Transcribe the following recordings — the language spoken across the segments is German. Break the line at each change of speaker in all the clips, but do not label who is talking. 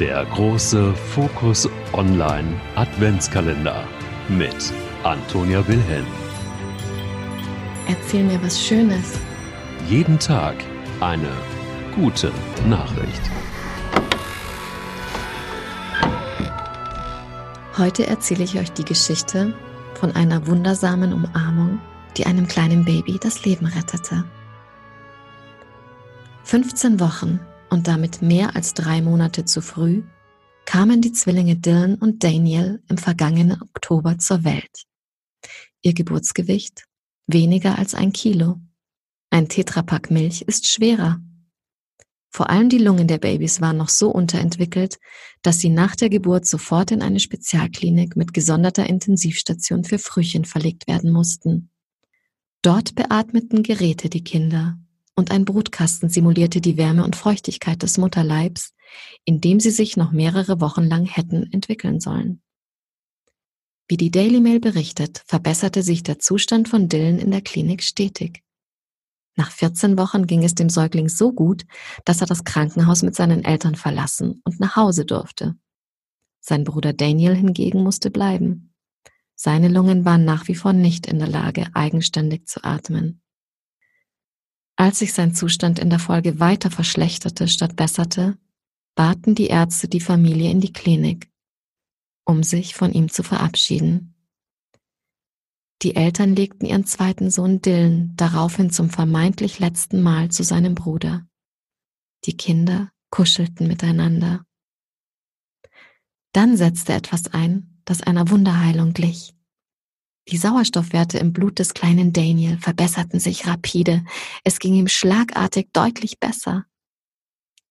Der große Fokus Online Adventskalender mit Antonia Wilhelm.
Erzähl mir was Schönes.
Jeden Tag eine gute Nachricht.
Heute erzähle ich euch die Geschichte von einer wundersamen Umarmung, die einem kleinen Baby das Leben rettete. 15 Wochen und damit mehr als drei Monate zu früh kamen die Zwillinge Dylan und Daniel im vergangenen Oktober zur Welt. Ihr Geburtsgewicht weniger als ein Kilo. Ein Tetrapack Milch ist schwerer. Vor allem die Lungen der Babys waren noch so unterentwickelt, dass sie nach der Geburt sofort in eine Spezialklinik mit gesonderter Intensivstation für Frühchen verlegt werden mussten. Dort beatmeten Geräte die Kinder und ein Brutkasten simulierte die Wärme und Feuchtigkeit des Mutterleibs, in dem sie sich noch mehrere Wochen lang hätten entwickeln sollen. Wie die Daily Mail berichtet, verbesserte sich der Zustand von Dylan in der Klinik stetig. Nach 14 Wochen ging es dem Säugling so gut, dass er das Krankenhaus mit seinen Eltern verlassen und nach Hause durfte. Sein Bruder Daniel hingegen musste bleiben. Seine Lungen waren nach wie vor nicht in der Lage, eigenständig zu atmen. Als sich sein Zustand in der Folge weiter verschlechterte statt besserte, baten die Ärzte die Familie in die Klinik, um sich von ihm zu verabschieden. Die Eltern legten ihren zweiten Sohn Dylan daraufhin zum vermeintlich letzten Mal zu seinem Bruder. Die Kinder kuschelten miteinander. Dann setzte etwas ein, das einer Wunderheilung glich. Die Sauerstoffwerte im Blut des kleinen Daniel verbesserten sich rapide. Es ging ihm schlagartig deutlich besser.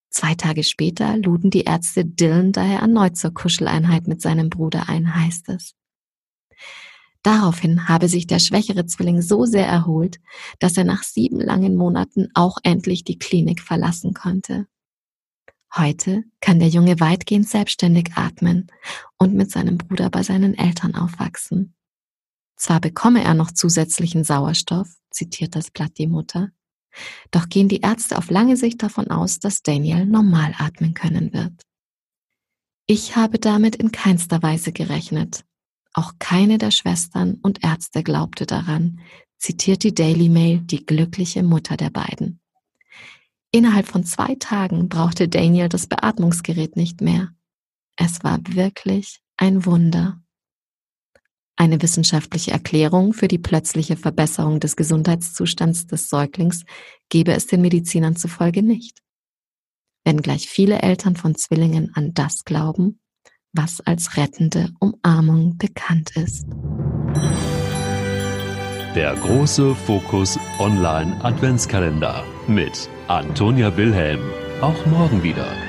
Zwei Tage später luden die Ärzte Dylan daher erneut zur Kuscheleinheit mit seinem Bruder ein, heißt es. Daraufhin habe sich der schwächere Zwilling so sehr erholt, dass er nach sieben langen Monaten auch endlich die Klinik verlassen konnte. Heute kann der Junge weitgehend selbstständig atmen und mit seinem Bruder bei seinen Eltern aufwachsen. Zwar bekomme er noch zusätzlichen Sauerstoff, zitiert das Blatt die Mutter, doch gehen die Ärzte auf lange Sicht davon aus, dass Daniel normal atmen können wird. Ich habe damit in keinster Weise gerechnet. Auch keine der Schwestern und Ärzte glaubte daran, zitiert die Daily Mail die glückliche Mutter der beiden. Innerhalb von zwei Tagen brauchte Daniel das Beatmungsgerät nicht mehr. Es war wirklich ein Wunder. Eine wissenschaftliche Erklärung für die plötzliche Verbesserung des Gesundheitszustands des Säuglings gebe es den Medizinern zufolge nicht. Wenngleich viele Eltern von Zwillingen an das glauben, was als rettende Umarmung bekannt ist.
Der große Fokus Online Adventskalender mit Antonia Wilhelm. Auch morgen wieder.